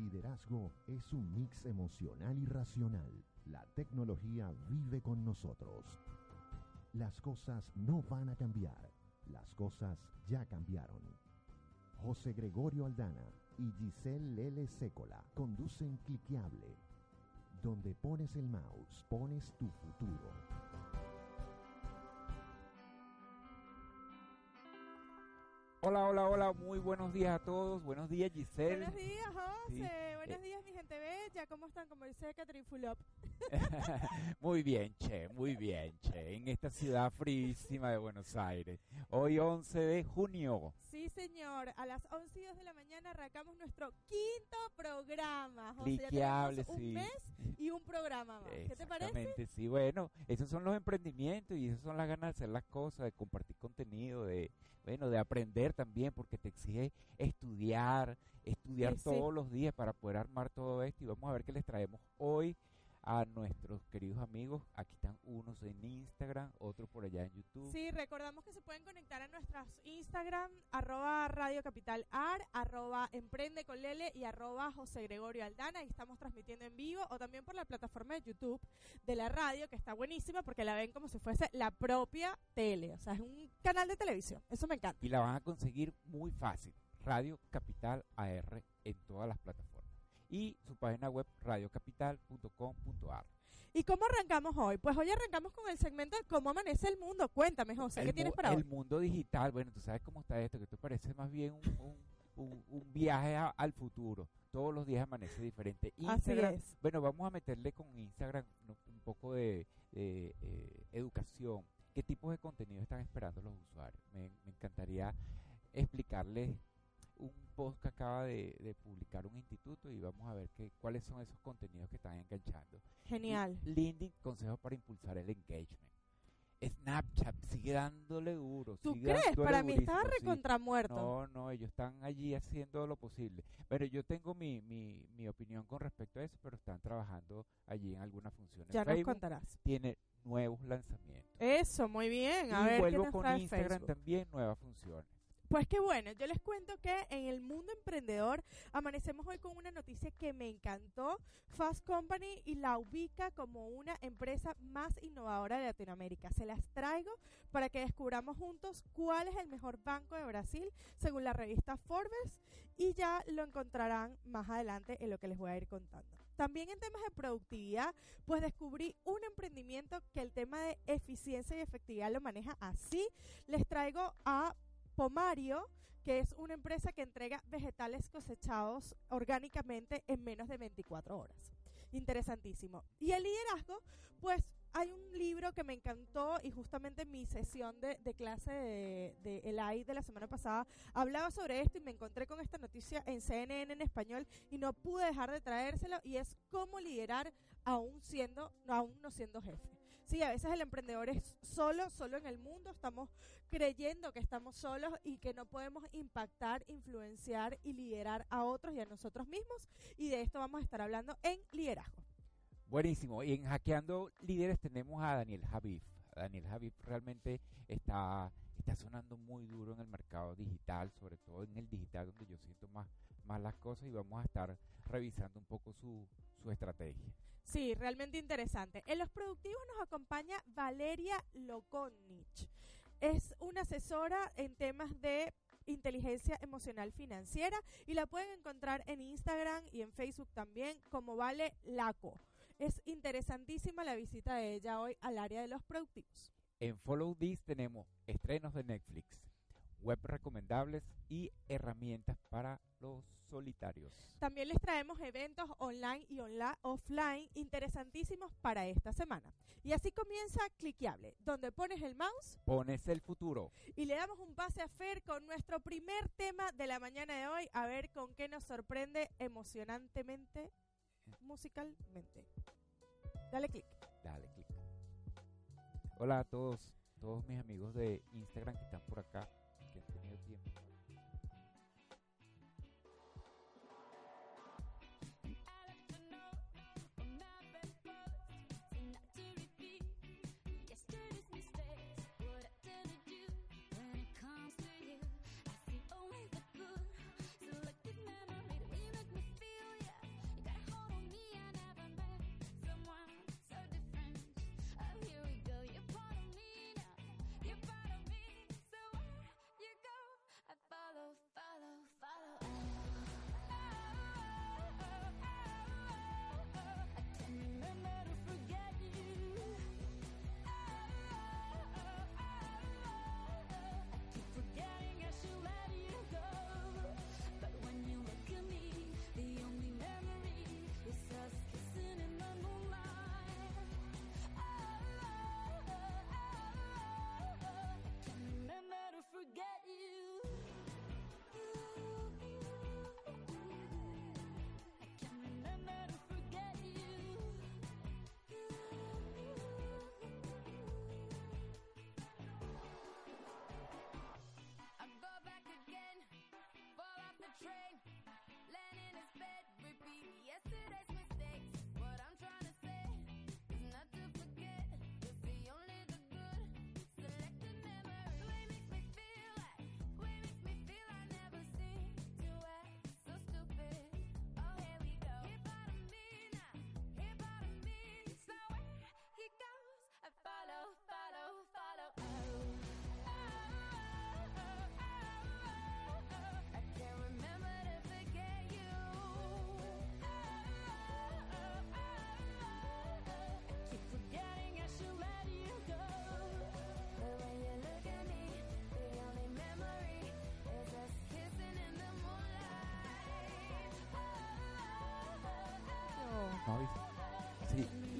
liderazgo es un mix emocional y racional. La tecnología vive con nosotros. Las cosas no van a cambiar. Las cosas ya cambiaron. José Gregorio Aldana y Giselle Lele Sécola conducen Cliqueable. Donde pones el mouse, pones tu futuro. Hola, hola, hola, muy buenos días a todos. Buenos días, Giselle. Buenos días, José. Sí. Buenos Eh. días, mi gente bella. ¿Cómo están? Como dice Catherine Fulop. muy bien, che, muy bien, che. En esta ciudad fríísima de Buenos Aires. Hoy 11 de junio. Sí, señor. A las 11 y 2 de la mañana arrancamos nuestro quinto programa. José, Cliqueable, sí. un mes y un programa más. ¿Qué te parece? Exactamente, sí, bueno, esos son los emprendimientos y esas son las ganas de hacer las cosas, de compartir contenido, de, bueno, de aprender también, porque te exige estudiar, estudiar Sí, sí. todos los días para poder armar todo esto y vamos a ver qué les traemos hoy a nuestros queridos amigos. Aquí están unos en Instagram, otros por allá en YouTube. Sí, recordamos que se pueden conectar a nuestras Instagram, arroba Radio Capital Ar, arroba Emprende con Lele y arroba José Gregorio Aldana. Ahí estamos transmitiendo en vivo o también por la plataforma de YouTube de la radio, que está buenísima porque la ven como si fuese la propia tele. O sea, es un canal de televisión. Eso me encanta. Y la van a conseguir muy fácil. Radio Capital AR en todas las plataformas. Y su página web radiocapital.com.ar. ¿Y cómo arrancamos hoy? Pues hoy arrancamos con el segmento de cómo amanece el mundo. Cuéntame, José, ¿qué el, tienes mu- para el hoy? mundo digital, bueno, tú sabes cómo está esto, que esto parece más bien un, un- un- un viaje a- al futuro. Todos los días amanece diferente. Así Instagram, es. Bueno, vamos a meterle con Instagram un poco de, de, eh, educación. ¿Qué tipos de contenido están esperando los usuarios? Me, me encantaría explicarles un post que acaba de, de publicar un instituto y vamos a ver qué, cuáles son esos contenidos que están enganchando. Genial. LinkedIn, consejos para impulsar el engagement. Snapchat sigue dándole duro. ¿Tú sigue crees? Para mí estaba durísimo, sí. recontramuerto. No, no, ellos están allí haciendo lo posible. Pero yo tengo mi, mi, mi opinión con respecto a eso, pero están trabajando allí en algunas funciones. ya nos contarás. tiene nuevos lanzamientos. Eso, muy bien. A y ver, ¿qué vuelvo nos con Instagram Facebook? también, nuevas funciones. Pues qué bueno, yo les cuento que en el mundo emprendedor amanecemos hoy con una noticia que me encantó. Fast Company y la ubica como una empresa más innovadora de Latinoamérica. Se las traigo para que descubramos juntos cuál es el mejor banco de Brasil según la revista Forbes y ya lo encontrarán más adelante en lo que les voy a ir contando. También en temas de productividad, pues descubrí un emprendimiento que el tema de eficiencia y efectividad lo maneja así. Les traigo a Pomario, que es una empresa que entrega vegetales cosechados orgánicamente en menos de 24 horas. Interesantísimo. Y el liderazgo, pues hay un libro que me encantó y justamente en mi sesión de, de clase de, de el AI de la semana pasada hablaba sobre esto y me encontré con esta noticia en CNN en español y no pude dejar de traérselo y es cómo liderar aún siendo, aún no siendo jefe. Sí, a veces el emprendedor es solo, solo en el mundo, estamos creyendo que estamos solos y que no podemos impactar, influenciar y liderar a otros y a nosotros mismos. Y de esto vamos a estar hablando en liderazgo. Buenísimo. Y en Hackeando Líderes tenemos a Daniel Javif. Daniel Javif realmente está, está sonando muy duro en el mercado digital, sobre todo en el digital donde yo siento más, más las cosas y vamos a estar revisando un poco su, su estrategia. Sí, realmente interesante. En los productivos nos acompaña Valeria Lokonich. Es una asesora en temas de inteligencia emocional financiera y la pueden encontrar en Instagram y en Facebook también como Vale Laco. Es interesantísima la visita de ella hoy al área de los productivos. En Follow This tenemos estrenos de Netflix, web recomendables y herramientas para los solitarios. También les traemos eventos online y onla- offline interesantísimos para esta semana. Y así comienza Cliqueable, donde pones el mouse Pones el futuro. y le damos un pase a Fer con nuestro primer tema de la mañana de hoy, a ver con qué nos sorprende emocionantemente, musicalmente. Dale clic. Dale clic. Hola a todos, todos mis amigos de Instagram que están por acá,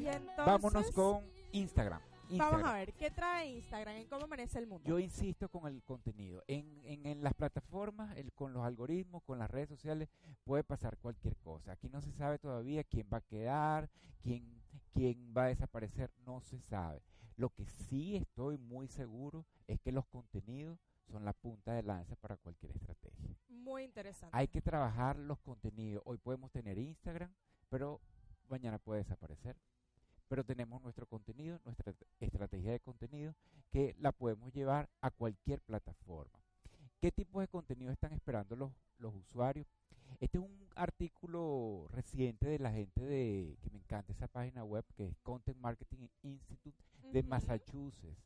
entonces, Vámonos con Instagram. Vamos a ver, ¿qué trae Instagram? ¿En cómo amanece el mundo? Yo insisto con el contenido. En, en, en las plataformas, el- con los algoritmos, con las redes sociales, puede pasar cualquier cosa. Aquí no se sabe todavía quién va a quedar, quién, quién va a desaparecer, no se sabe. Lo que sí estoy muy seguro es que los contenidos son la punta de lanza para cualquier estrategia. Muy interesante. Hay que trabajar los contenidos. Hoy podemos tener Instagram, pero mañana puede desaparecer. Pero tenemos nuestro contenido, nuestra est- estrategia de contenido, que la podemos llevar a cualquier plataforma. ¿Qué tipo de contenido están esperando los, los usuarios? Este es un artículo reciente de la gente de, que me encanta esa página web, que es Content Marketing Institute de. Massachusetts.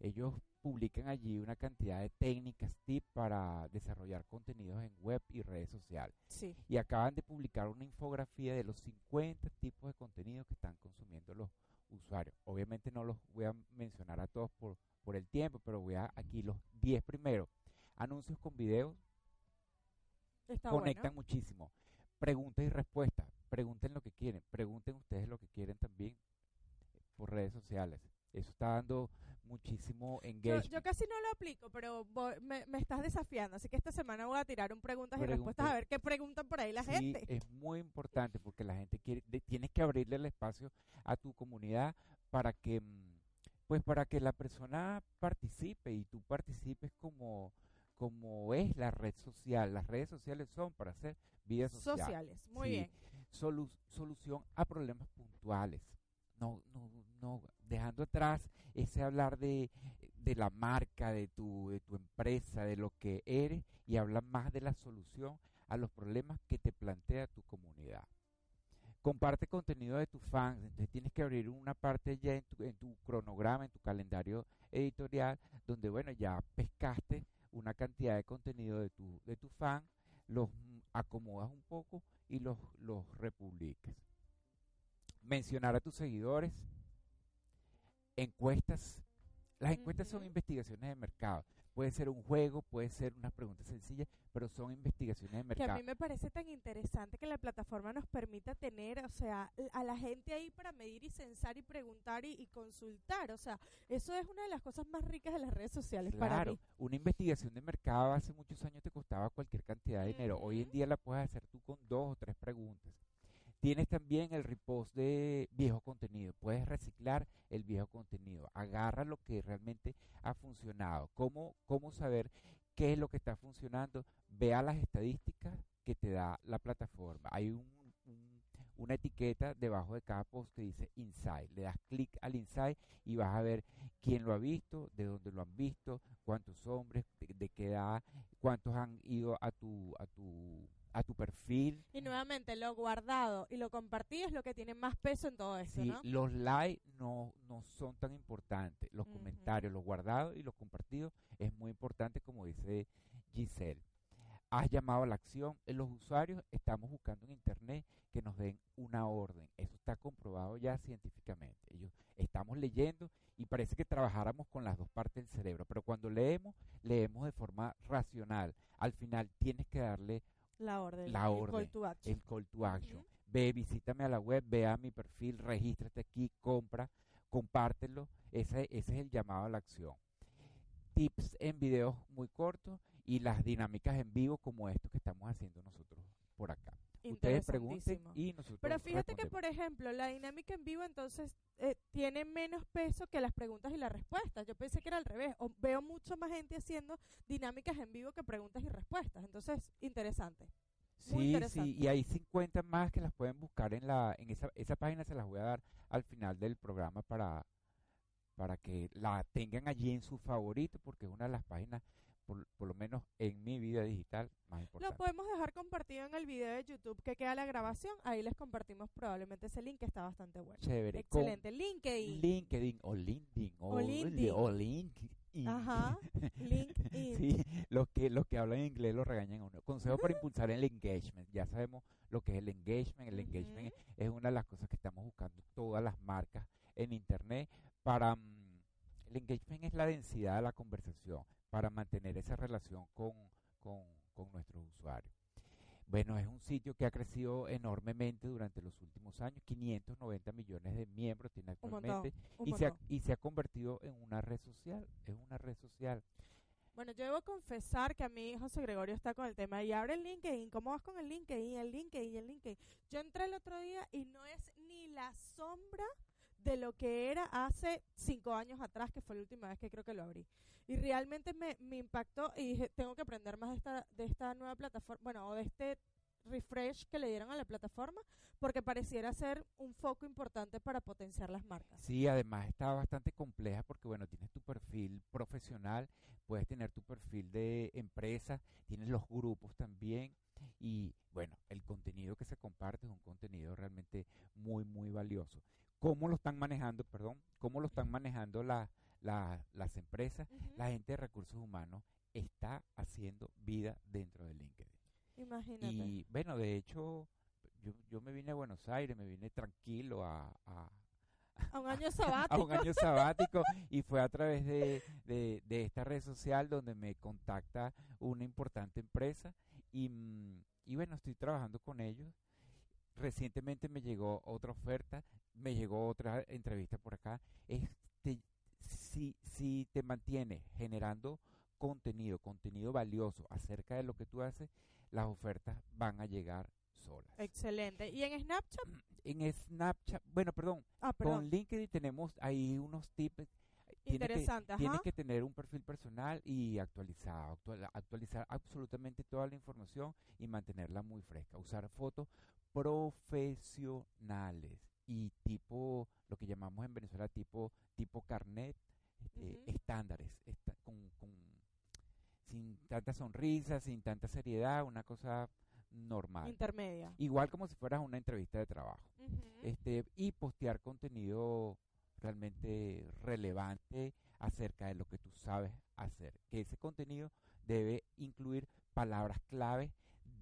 Ellos publican allí una cantidad de técnicas, tips para desarrollar contenidos en web y redes sociales. Sí. Y acaban de publicar una infografía de los 50 tipos de contenidos que están consumiendo los usuarios. Obviamente no los voy a mencionar a todos por, por el tiempo, pero voy a aquí los 10 primeros. Anuncios con videos Está conectan bueno. muchísimo. Preguntas y respuestas. Pregunten lo que quieren. Pregunten ustedes lo que quieren también por redes sociales. Eso está dando muchísimo engagement. yo casi no lo aplico, pero voy- me, me estás desafiando. Así que esta semana voy a tirar un preguntas y respuestas a ver qué preguntan por ahí la Sí, gente. es muy importante porque la gente quiere, de- tienes que abrirle el espacio a tu comunidad para que, mm, pues para que la persona participe y tú participes como, como es la red social. Las redes sociales son para hacer vida social. Sociales. Muy Sí. bien. Solu- solución a problemas puntuales. No, no, no, dejando atrás ese hablar de, de la marca, de tu, de tu empresa, de lo que eres y habla más de la solución a los problemas que te plantea tu comunidad. Comparte contenido de tus fans, entonces tienes que abrir una parte ya en tu, en tu cronograma, en tu calendario editorial, donde bueno, ya pescaste una cantidad de contenido de tu, de fan, los acomodas un poco y los, los republicas. Mencionar a tus seguidores, encuestas. Las encuestas son Ujú. investigaciones de mercado. Puede ser un juego, puede ser unas preguntas sencillas, pero son investigaciones de Que a mercado. mí me parece tan interesante que la plataforma nos permita tener, o sea, a la gente ahí para medir y censar y preguntar y, y consultar. O sea, eso es una de las cosas más ricas de las redes sociales para Claro, mí. una investigación de mercado hace muchos años te costaba cualquier cantidad de dinero. Hoy en día la puedes hacer tú con dos o tres preguntas. Tienes también el repost de viejo contenido. Puedes reciclar el viejo contenido. Agarra lo que realmente ha funcionado. ¿Cómo, cómo saber qué es lo que está funcionando? Vea las estadísticas que te da la plataforma. Hay un, un- una etiqueta debajo de cada post que dice Insight. Le das clic al Insight y vas a ver quién lo ha visto, de dónde lo han visto, cuántos hombres, de, de qué edad, cuántos han ido a tu, a tu, a tu perfil. Y nuevamente, lo guardado y lo compartido es lo que tiene más peso en todo esto, Sí, ¿no? los likes no, no son tan importantes. Los comentarios, los guardados y los compartidos es muy importante, como dice Giselle. Has llamado a la acción. Eh, Los usuarios estamos buscando en Internet que nos den una orden. Eso está comprobado ya científicamente. Ellos estamos leyendo y parece que trabajáramos con las dos partes del cerebro, pero cuando leemos, leemos de forma racional. Al final tienes que darle La orden. La el orden, call to action. el call to action. Ve, visítame a la web, ve a mi perfil, regístrate aquí, compra, compártelo. Ese, ese es el llamado a la acción. Tips en videos muy cortos y las dinámicas en vivo como esto que estamos haciendo nosotros por acá. Ustedes pregunten y nosotros Pero fíjate que, por ejemplo, la dinámica en vivo entonces eh, tiene menos peso que las preguntas y las respuestas. Yo pensé que era al revés. O veo mucho más gente haciendo dinámicas en vivo que preguntas y respuestas. Entonces, interesante. muy Sí, interesante. sí, y hay 50 más que las pueden buscar en la en esa, esa página se las voy a dar al final del programa para para que la tengan allí en su favorito porque es una de las páginas por, por lo menos en mi vida digital más Lo importante. podemos dejar compartido en el video de YouTube que queda la grabación. Ahí les compartimos probablemente ese link que está bastante bueno. Chévere. con Excelente. LinkedIn. LinkedIn o LinkedIn o, O LinkedIn. o LinkedIn. Ajá. LinkedIn. Sí, los que, los que hablan inglés lo regañan a uno. Consejo para impulsar el engagement. Ya sabemos lo que es el engagement. El engagement Ujú. es una de las cosas que estamos buscando todas las marcas en Internet para... mm, el engagement es la densidad de la conversación para mantener esa relación con, con, con nuestros usuarios. Bueno, es un sitio que ha crecido enormemente durante los últimos años. 590 millones de miembros tiene montón, actualmente. Y se, ha, y se ha convertido en una red social. Es una red social. Bueno, yo debo confesar que a mí José Gregorio está con el tema y abre el LinkedIn. ¿Cómo vas con el LinkedIn? El LinkedIn, el LinkedIn. Yo entré el otro día y no es ni la sombra de lo que era hace cinco años atrás, que fue la última vez que creo que lo abrí. Y realmente me, me impactó y dije, tengo que aprender más de esta, de esta nueva plataforma, bueno, o de este refresh que le dieron a la plataforma, porque pareciera ser un foco importante para potenciar las marcas. Sí, además está bastante compleja porque, bueno, tienes tu perfil profesional, puedes tener tu perfil de empresa, tienes los grupos también y, bueno, el contenido que se comparte es un contenido realmente muy, muy valioso. ¿Cómo lo están manejando, perdón, cómo lo están manejando la- la- las empresas? La gente de recursos humanos está haciendo vida dentro de LinkedIn. Imagínate. Y, bueno, de hecho, yo, yo me vine a Buenos Aires, me vine tranquilo a- a, a un año a sabático. un año sabático y fue a través de, de- de esta red social donde me contacta una importante empresa y, mm, y bueno, estoy trabajando con ellos. Recientemente me llegó otra oferta, me llegó otra entrevista por acá. Este, si, si te mantienes generando contenido, contenido valioso acerca de lo que tú haces, las ofertas van a llegar solas. Excelente. ¿Y en Snapchat? En Snapchat, bueno, perdón, Ah, con perdón. LinkedIn tenemos ahí unos tips. Tienes que, Interesante, tienes que tener un perfil personal y actualizado, actual- actualizar absolutamente toda la información y mantenerla muy fresca. Usar fotos profesionales y tipo, lo que llamamos en Venezuela tipo, tipo carnet, este, estándares, esta- con, con- sin tanta sonrisa, sin tanta seriedad, una cosa normal. Intermedia. Igual como si fueras una entrevista de trabajo este y postear contenido realmente relevante acerca de lo que tú sabes hacer. Que ese contenido debe incluir palabras clave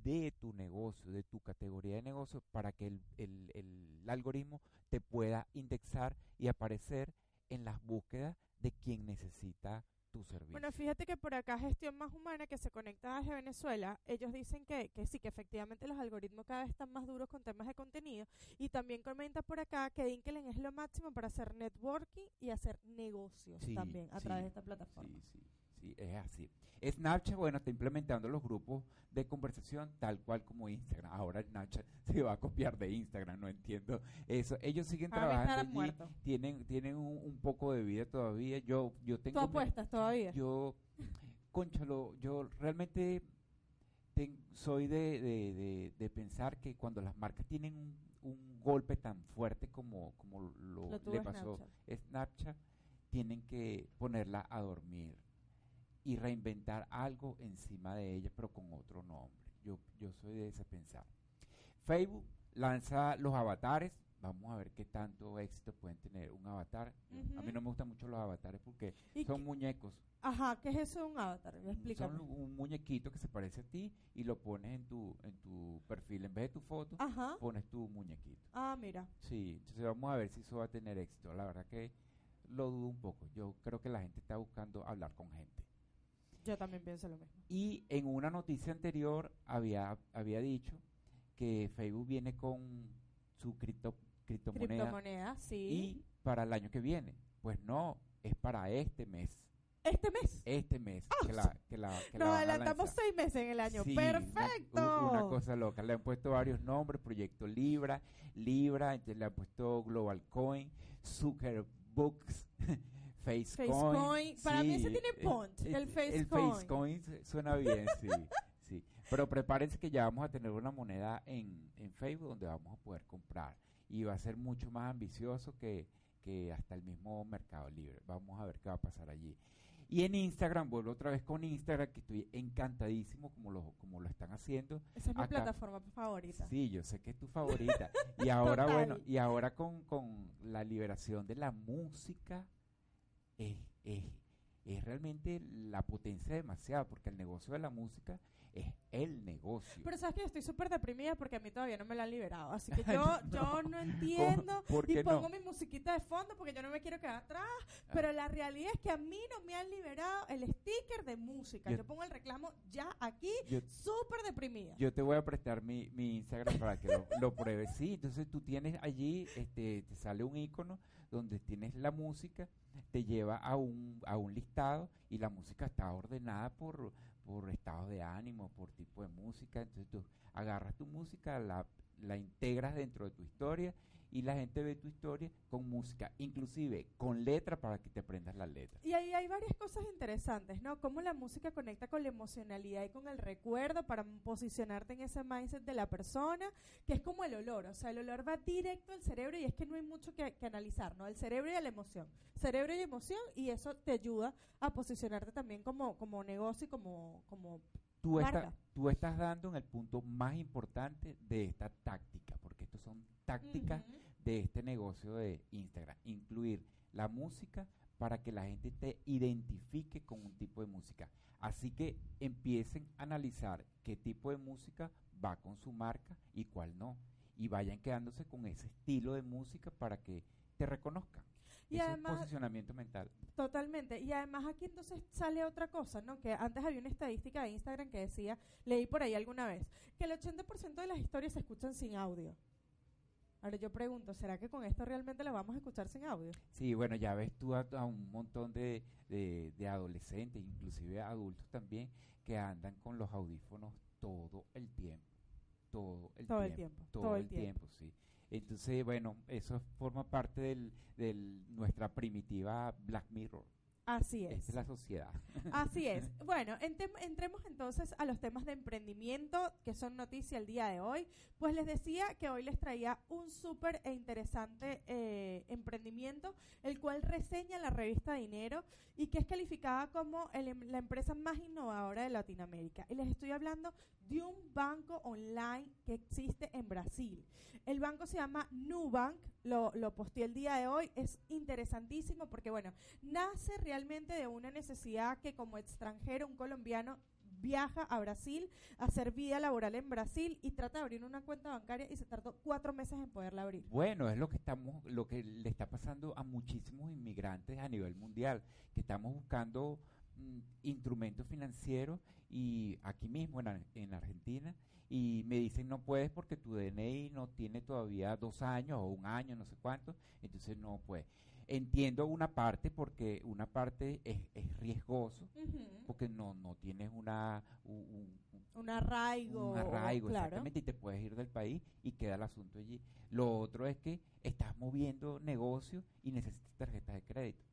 de tu negocio, de tu categoría de negocio, para que el, el- el algoritmo te pueda indexar y aparecer en las búsquedas de quien necesita tu servicio. Bueno, fíjate que por acá Gestión Más Humana, que se conecta desde Venezuela, ellos dicen que, que sí, que efectivamente los algoritmos cada vez están más duros con temas de contenido. Y también comenta por acá que LinkedIn es lo máximo para hacer networking y hacer negocios Sí, también a sí, través de esta plataforma. Sí, sí, sí, es así. Snapchat, bueno, está implementando los grupos de conversación tal cual como Instagram. Ahora Snapchat se va a copiar de Instagram, no entiendo eso. Ellos siguen trabajando allí, tienen, tienen un, un poco de vida todavía. Yo, yo ¿Tú tengo... mi- apuestas todavía? Yo, conchalo, yo realmente ten- soy de, de- de- de pensar que cuando las marcas tienen un, un golpe tan fuerte como, como lo, le pasó Snapchat. Snapchat, tienen que ponerla a dormir y reinventar algo encima de ella, pero con otro nombre. Yo, yo soy de ese pensar. Facebook lanza los avatares. Vamos a ver qué tanto éxito pueden tener un avatar. A mí no me gustan mucho los avatares porque ¿Y son qué- muñecos. Ajá, ¿qué es eso de un avatar? Son un muñequito que se parece a ti y lo pones en tu, en tu perfil. En vez de tu foto, Ajá. pones tu muñequito. Ah, mira. Sí, entonces vamos a ver si eso va a tener éxito. La verdad que lo dudo un poco. Yo creo que la gente está buscando hablar con gente. Yo también pienso lo mismo. Y en una noticia anterior había, había dicho que Facebook viene con su cripto, criptomoneda Criptomonedas, sí. y para el año que viene. Pues no, es para este mes. ¿Este mes? Este mes que la, que la, que la Nos van a adelantamos seis meses en el año. Sí, una- ¡Perfecto! u- Una, cosa loca. Le han puesto varios nombres, Proyecto Libra, Libra, le han puesto Global Coin, Zuckerbooks, Facecoin. Facecoin. Para mí ese sí, tiene eh, punch, el El Facecoin. Facecoin su- suena bien, sí, sí. Pero prepárense que ya vamos a tener una moneda en, en Facebook donde vamos a poder comprar. Y va a ser mucho más ambicioso que, que hasta el mismo Mercado Libre. Vamos a ver qué va a pasar allí. Y en Instagram, vuelvo otra vez con Instagram, que estoy encantadísimo como lo, como lo están haciendo. Esa es mi plataforma favorita. Sí, yo sé que es tu favorita. Y ahora, Total. bueno, y ahora con, con la liberación de la música, es, es, es realmente la potencia demasiado, porque el negocio de la música es el negocio. Pero sabes que yo estoy súper deprimida porque a mí todavía no me la han liberado. Así que yo no, yo no entiendo. ¿Por Y pongo no? mi musiquita de fondo porque yo no me quiero quedar atrás. Pero la realidad es que a mí no me han liberado el sticker de música. Yo- Yo, pongo el reclamo ya aquí, súper deprimida. Yo te voy a prestar mi, mi Instagram para que lo, lo pruebes. Sí, entonces tú tienes allí, este, te sale un icono donde tienes la música, te lleva a un, a un listado y la música está ordenada por, por estado de ánimo, por tipo de música. Entonces tú agarras tu música, la, la integras dentro de tu historia y la gente ve tu historia con música, inclusive con letra para que te aprendas la letra. Y ahí hay varias cosas interesantes, ¿no? Cómo la música conecta con la emocionalidad y con el recuerdo para posicionarte en ese mindset de la persona, que es como el olor, o sea, el olor va directo al cerebro y es que no hay mucho que, que analizar, ¿no? El cerebro y la emoción. Cerebro y emoción y eso te ayuda a posicionarte también como, como negocio y como, como tú, Marca. tú estás dando en el punto más importante de esta táctica, porque estos son tácticas Ujú. De este negocio de Instagram. Incluir la música para que la gente te identifique con un tipo de música. Así que empiecen a analizar qué tipo de música va con su marca y cuál no. Y vayan quedándose con ese estilo de música para que te reconozcan. Y Ese es además- posicionamiento mental. Totalmente. Y además aquí entonces sale otra cosa, ¿no? Que antes había una estadística de Instagram que decía, leí por ahí alguna vez, que el 80% de las historias se escuchan sin audio. Ahora yo pregunto, ¿será que con esto realmente las vamos a escuchar sin audio? Sí, bueno, ya ves tú a, a un montón de, de- de adolescentes, inclusive adultos también, que andan con los audífonos todo el tiempo. Todo el Todo el tiempo. Todo, todo el el tiempo. tiempo, sí. Entonces, bueno, eso forma parte de del, nuestra primitiva Black Mirror. Así es. Es la sociedad. Así es. Bueno, entremos entonces a los temas de emprendimiento que son noticia el día de hoy. Pues les decía que hoy les traía un súper e interesante eh, emprendimiento, el cual reseña la revista Dinero y que es calificada como el em- la empresa más innovadora de Latinoamérica. Y les estoy hablando de un banco online que existe en Brasil. El banco se llama Nubank, lo, lo posteé el día de hoy, es interesantísimo porque, bueno, nace realmente de una necesidad que como extranjero, un colombiano viaja a Brasil a hacer vida laboral en Brasil y trata de abrir una cuenta bancaria y se tardó cuatro meses en poderla abrir. Bueno, es lo que estamos, lo que le está pasando a muchísimos inmigrantes a nivel mundial, que estamos buscando mm, instrumentos financieros y aquí mismo en, en Argentina y me dicen no puedes porque tu DNI no tiene todavía dos años o un año, no sé cuánto, entonces no puedes. Entiendo una parte porque una parte es, es riesgoso porque no no tienes una un- un- Un arraigo. un arraigo, claro. exactamente, y te puedes ir del país y queda el asunto allí. Lo otro es que estás moviendo negocios y necesitas tarjetas de crédito.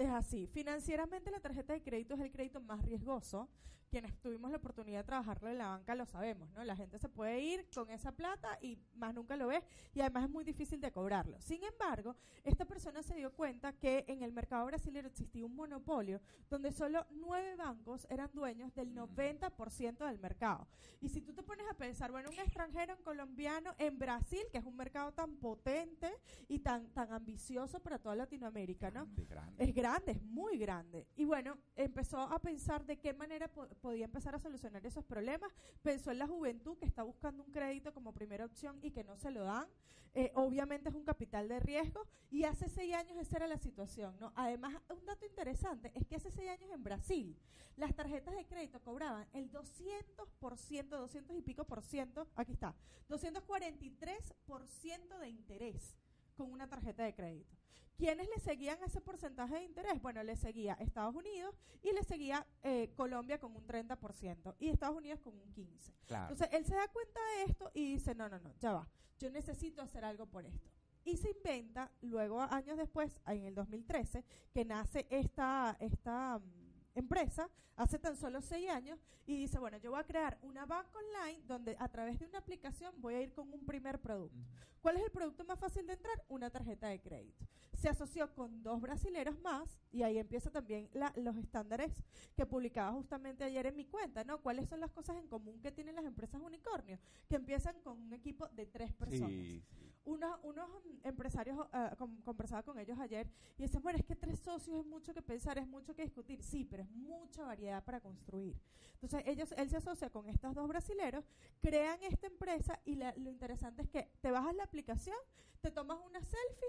Es así. Financieramente la tarjeta de crédito es el crédito más riesgoso. Quienes tuvimos la oportunidad de trabajarlo en la banca lo sabemos, ¿no? La gente se puede ir con esa plata y más nunca lo ves y además es muy difícil de cobrarlo. Sin embargo, esta persona se dio cuenta que en el mercado brasileño existía un monopolio donde solo nueve bancos eran dueños del Mm. 90% del mercado. Y si tú te pones a pensar, bueno, un extranjero, un colombiano en Brasil, que es un mercado tan potente y tan, tan ambicioso para toda Latinoamérica, ¿no? Grande, grande. Es grande, es muy grande. Y bueno, empezó a pensar de qué manera po- podía empezar a solucionar esos problemas. Pensó en la juventud que está buscando un crédito como primera opción y que no se lo dan. Eh, obviamente es un capital de riesgo y hace seis años esa era la situación. ¿no? Además, un dato interesante es que hace seis años en Brasil las tarjetas de crédito cobraban el 200%, 200 y pico por ciento, aquí está, 243% de interés con una tarjeta de crédito. ¿Quiénes le seguían ese porcentaje de interés? Bueno, le seguía Estados Unidos y le seguía eh, Colombia con un 30% y Estados Unidos con un 15%. Claro. Entonces él se da cuenta de esto y dice, no, no, no, ya va, yo necesito hacer algo por esto. Y se inventa, luego años después, en el 2013, que nace esta, esta mm, empresa, hace tan solo seis años, y dice, bueno, yo voy a crear una banca online donde a través de una aplicación voy a ir con un primer producto. ¿Cuál es el producto más fácil de entrar? Una tarjeta de crédito. Se asoció con dos brasileros más y ahí empieza también la- los estándares que publicaba justamente ayer en mi cuenta, ¿no? ¿Cuáles son las cosas en común que tienen las empresas unicornio? Que empiezan con un equipo de tres personas Sí, sí. Unos, unos empresarios, ah, con- conversaba con ellos ayer y decían, bueno, es que tres socios es mucho que pensar, es mucho que discutir. Sí, pero es mucha variedad para construir. Entonces, ellos, él se asocia con estos dos brasileros, crean esta empresa y la- lo interesante es que te bajas la aplicación, te tomas una selfie,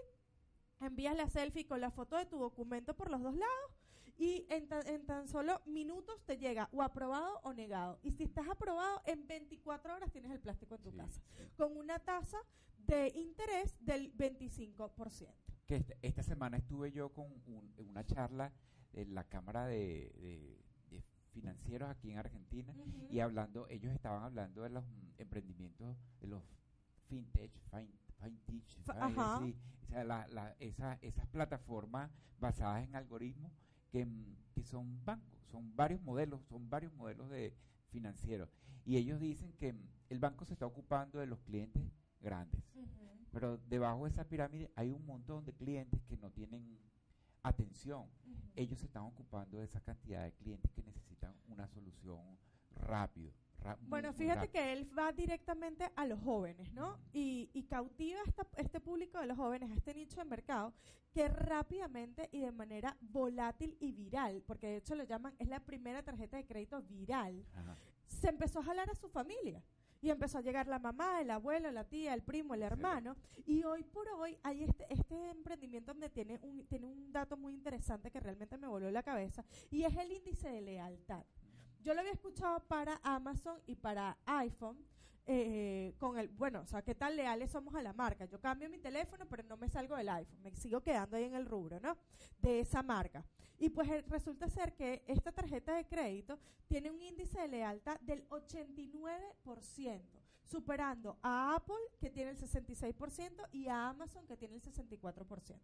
envías la selfie con la foto de tu documento por los dos lados y en, ta- en tan solo minutos te llega o aprobado o negado. Y si estás aprobado, en 24 horas tienes el plástico en tu Sí, casa, sí. con una tasa de interés del 25%. que este- esta semana estuve yo con un- en una charla en la Cámara de, de- de Financieros aquí en Argentina y hablando, ellos estaban hablando de los emprendimientos, de los fintech, fin- fintech, sí, o sea, la- la- esa- esas plataformas basadas en algoritmos que, mm, que son bancos, son varios modelos, son varios modelos de financieros. Y ellos dicen que mm, el banco se está ocupando de los clientes grandes. Pero debajo de esa pirámide hay un montón de clientes que no tienen atención. Ellos se están ocupando de esa cantidad de clientes que necesitan una solución rápido. Bueno, fíjate que él va directamente a los jóvenes, ¿no? Y, y cautiva esta- este público de los jóvenes, a este nicho de mercado, que rápidamente y de manera volátil y viral, porque de hecho lo llaman, es la primera tarjeta de crédito viral, Ajá. se empezó a jalar a su familia. Y empezó a llegar la mamá, el abuelo, la tía, el primo, el hermano. Y hoy por hoy hay este, este emprendimiento donde tiene un, tiene un dato muy interesante que realmente me voló la cabeza. Y es el índice de lealtad. Yo lo había escuchado para Amazon y para iPhone. eh, con el, bueno, o sea, qué tan leales somos a la marca. Yo cambio mi teléfono, pero no me salgo del iPhone, me sigo quedando ahí en el rubro, ¿no? De esa marca. Y pues eh, resulta ser que esta tarjeta de crédito tiene un índice de lealtad del 89%, superando a Apple, que tiene el 66%, y a Amazon, que tiene el 64%.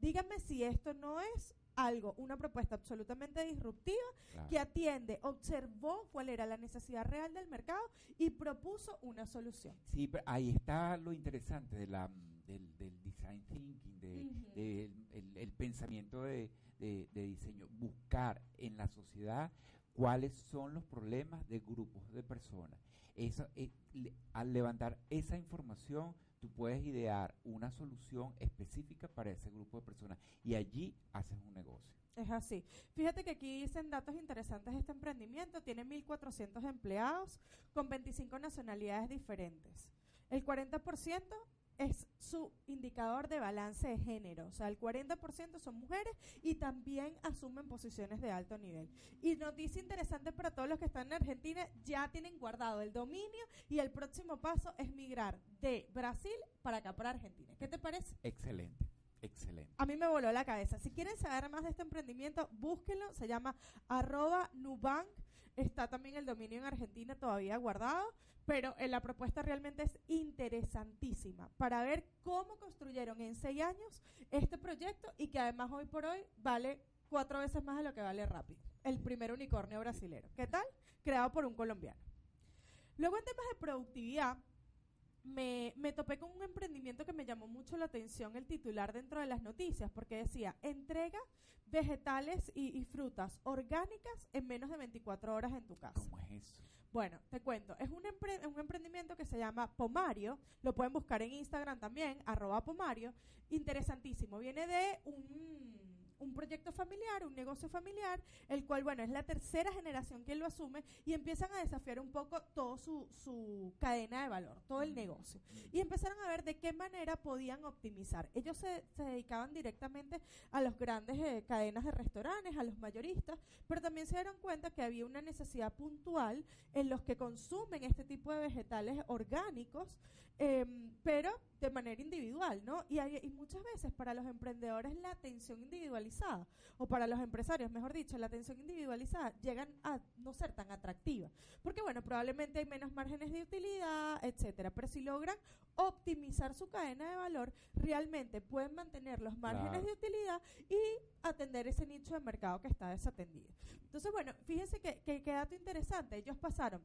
Díganme si esto no es algo, una propuesta absolutamente disruptiva Claro. que atiende, observó cuál era la necesidad real del mercado y propuso una solución. Sí, pero ahí está lo interesante de la, del, del design thinking, de, del- el, el pensamiento de, de- de diseño, buscar en la sociedad cuáles son los problemas de grupos de personas. Eso, eh, le- al levantar esa información, tú puedes idear una solución específica para ese grupo de personas y allí haces un negocio. Es así. Fíjate que aquí dicen datos interesantes de este emprendimiento. Tiene 1.400 empleados con 25 nacionalidades diferentes. El 40% es su indicador de balance de género. O sea, el 40% son mujeres y también asumen posiciones de alto nivel. Y noticia interesante para todos los que están en Argentina, ya tienen guardado el dominio y el próximo paso es migrar de Brasil para acá, para Argentina. ¿Qué te parece? Excelente, excelente. A mí me voló la cabeza. Si quieren saber más de este emprendimiento, búsquenlo. Se llama arroba Nubank. Está también el dominio en Argentina todavía guardado. Pero eh, la propuesta realmente es interesantísima para ver cómo construyeron en seis años este proyecto y que además hoy por hoy vale cuatro veces más de lo que vale Rappi, el primer unicornio brasilero. ¿Qué tal? Creado por un colombiano. Luego en temas de productividad, me, me topé con un emprendimiento que me llamó mucho la atención el titular dentro de las noticias, porque decía, entrega vegetales y, y frutas orgánicas en menos de 24 horas en tu casa. ¿Cómo es eso? Bueno, te cuento, es un, empre- un emprendimiento que se llama Pomario, lo pueden buscar en Instagram también, arroba Pomario, interesantísimo, viene de un, un proyecto familiar, un negocio familiar, el cual, bueno, es la tercera generación que lo asume y empiezan a desafiar un poco toda su, su cadena de valor, todo el negocio. Y empezaron a ver de qué manera podían optimizar. Ellos se, se dedicaban directamente a las grandes eh, cadenas de restaurantes, a los mayoristas, pero también se dieron cuenta que había una necesidad puntual en los que consumen este tipo de vegetales orgánicos, em, pero de manera individual, ¿no? Y, hay- y muchas veces para los emprendedores la atención individualizada, o para los empresarios, mejor dicho, la atención individualizada llegan a no ser tan atractiva, porque bueno, probablemente hay menos márgenes de utilidad, etcétera, pero si logran optimizar su cadena de valor, realmente pueden mantener los márgenes Claro. de utilidad y atender ese nicho de mercado que está desatendido. Entonces, bueno, fíjense que, que, que dato interesante, ellos pasaron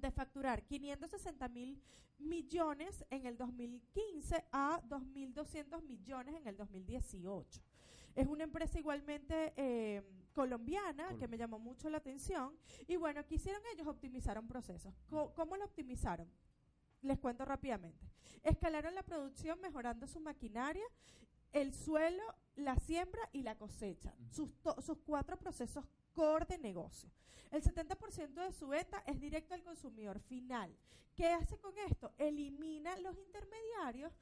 de facturar 560 mil millones en el 2015 a 2.200 millones en el 2018. Es una empresa igualmente eh, colombiana que me llamó mucho la atención. Y bueno, ¿qué hicieron ellos? Optimizaron procesos. Co- ¿Cómo lo optimizaron? Les cuento rápidamente. Escalaron la producción mejorando su maquinaria, el suelo, la siembra y la cosecha. Sus, sus cuatro procesos core de negocio. El 70% de su venta es directo al consumidor final. ¿Qué hace con esto? Elimina los intermediarios,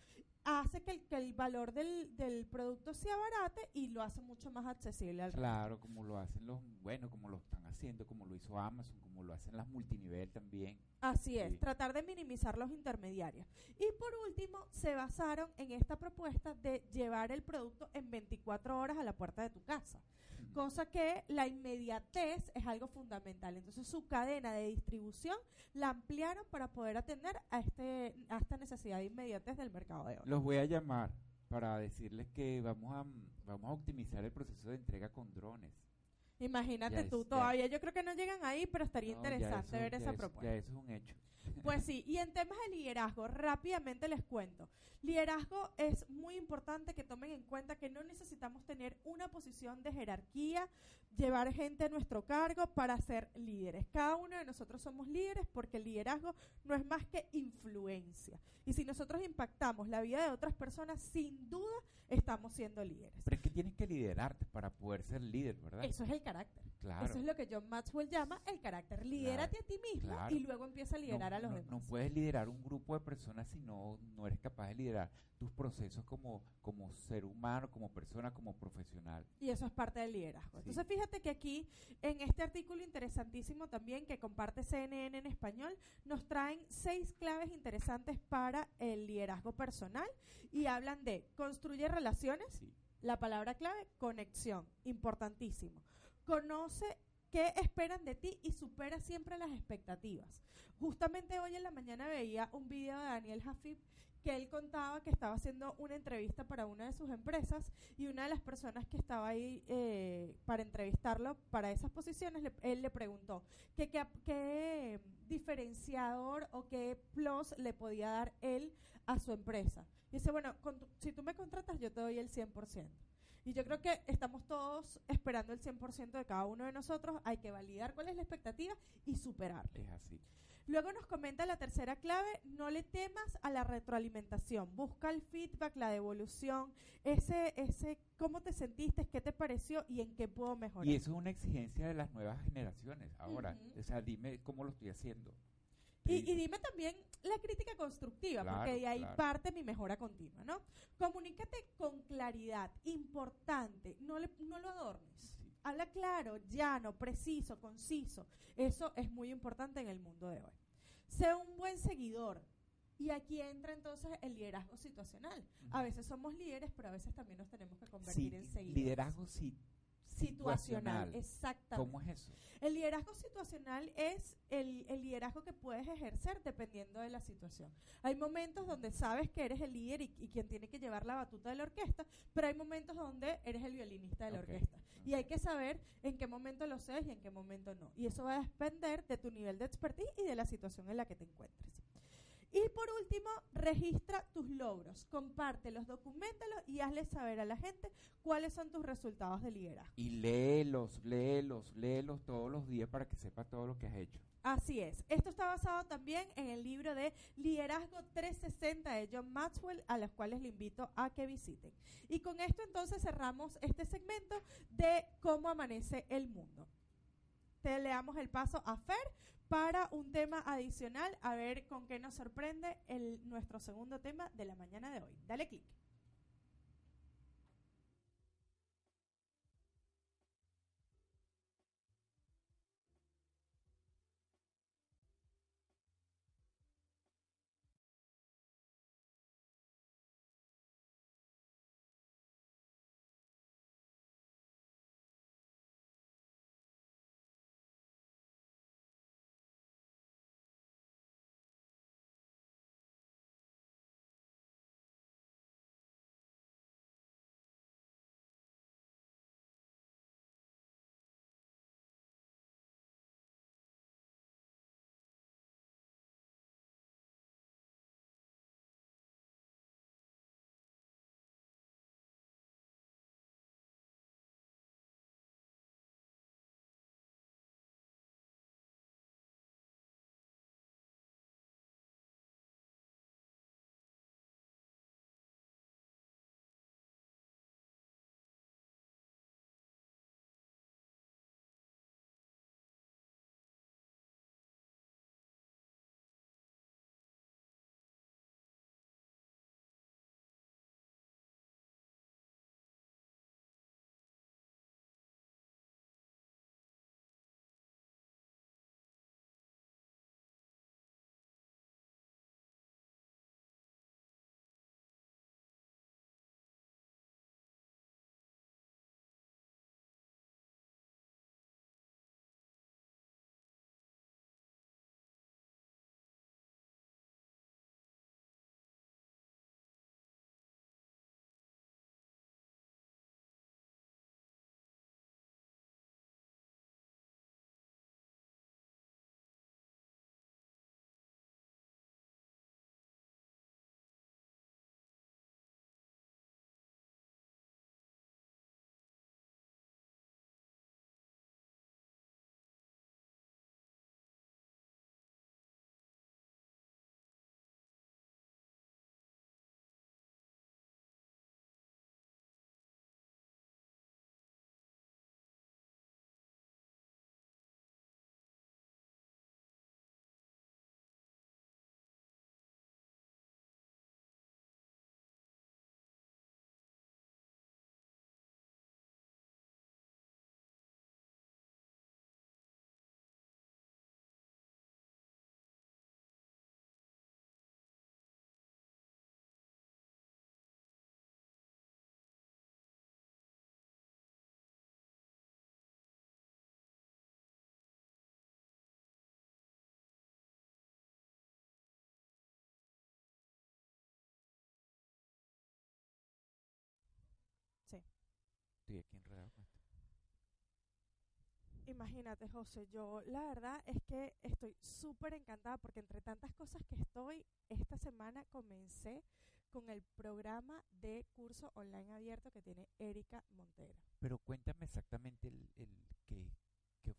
hace que el, que el valor del, del producto sea barate y lo hace mucho más accesible al Claro, como lo hacen los, bueno, como lo están haciendo, como lo hizo Amazon, como lo hacen las multinivel también. Así es, Sí. tratar de minimizar los intermediarios. Y por último, se basaron en esta propuesta de llevar el producto en 24 horas a la puerta de tu casa, cosa que la inmediatez es algo fundamental. Entonces su cadena de distribución la ampliaron para poder atender a, este, a esta necesidad de inmediatez del mercado de hoy. Los voy a llamar para decirles que vamos a, vamos a optimizar el proceso de entrega con drones. Imagínate Ya tú, es- ya- todavía yo creo que no llegan ahí, pero estaría No, interesante eso- ver esa propuesta. Ya eso es un hecho. Pues sí, y en temas de liderazgo, rápidamente les cuento. Liderazgo es muy importante que tomen en cuenta que no necesitamos tener una posición de jerarquía, llevar gente a nuestro cargo para ser líderes. Cada uno de nosotros somos líderes porque el liderazgo no es más que influencia. Y si nosotros impactamos la vida de otras personas, sin duda estamos siendo líderes. Pero es que tienes que liderarte para poder ser líder, ¿verdad? Eso es el carácter. Claro. Eso es lo que John Maxwell llama el carácter. Lidérate a ti mismo claro. y luego empieza a liderar no, a los no- demás. no puedes liderar un grupo de personas si no, no eres capaz de liderar tus procesos como, como ser humano, como persona, como profesional. Y eso es parte del liderazgo. Sí. Entonces, fíjate que aquí, en este artículo interesantísimo también que comparte CNN en español, nos traen seis claves interesantes para el liderazgo personal y hablan de construye relaciones, Sí. la palabra clave, conexión, importantísimo. Conoce qué esperan de ti y supera siempre las expectativas. Justamente hoy en la mañana veía un video de Daniel Jafib que él contaba que estaba haciendo una entrevista para una de sus empresas y una de las personas que estaba ahí eh, para entrevistarlo para esas posiciones, le- él le preguntó que qué qué diferenciador o qué plus le podía dar él a su empresa. Y dice, bueno, si tú me contratas, yo te doy el 100%. Y yo creo que estamos todos esperando el 100% de cada uno de nosotros. Hay que validar cuál es la expectativa y superarla. Es así. Luego nos comenta la tercera clave, no le temas a la retroalimentación, busca el feedback, la devolución, ese, ese cómo te sentiste, qué te pareció y en qué puedo mejorar. Y eso es una exigencia de las nuevas generaciones ahora. O sea, dime cómo lo estoy haciendo. Y, dime también la crítica constructiva, Claro, porque de ahí claro. parte mi mejora continua, ¿no? Comunícate con claridad, importante, no, le, no lo adornes. Sí. Habla claro, llano, preciso, conciso. Eso es muy importante en el mundo de hoy. Sé un buen seguidor. Y aquí entra entonces el liderazgo situacional. A veces somos líderes, pero a veces también nos tenemos que convertir Sí, en seguidores. liderazgo sí, situacional. situacional. Exactamente. ¿Cómo es eso? El liderazgo situacional es el, el liderazgo que puedes ejercer dependiendo de la situación. Hay momentos donde sabes que eres el líder y, y quien tiene que llevar la batuta de la orquesta, pero hay momentos donde eres el violinista de la orquesta. Y hay que saber en qué momento lo sé y en qué momento no. Y eso va a depender de tu nivel de expertise y de la situación en la que te encuentres. Y por último, registra tus logros, compártelos, documéntalos y hazles saber a la gente cuáles son tus resultados de liderazgo. Y léelos, léelos, léelos todos los días para que sepa todo lo que has hecho. Así es. Esto está basado también en el libro de Liderazgo 360 de John Maxwell, a los cuales le invito a que visiten. Y con esto entonces cerramos este segmento de cómo amanece el mundo. Te le damos el paso a Fer para un tema adicional, a ver con qué nos sorprende el, nuestro segundo tema de la mañana de hoy. Dale clic. Estoy aquí enredado con esto. Imagínate, José, yo la verdad es que estoy súper encantada porque entre tantas cosas que estoy, esta semana comencé con el programa de curso online abierto que tiene Erika Montero. Pero cuéntame exactamente el, el qué, qué es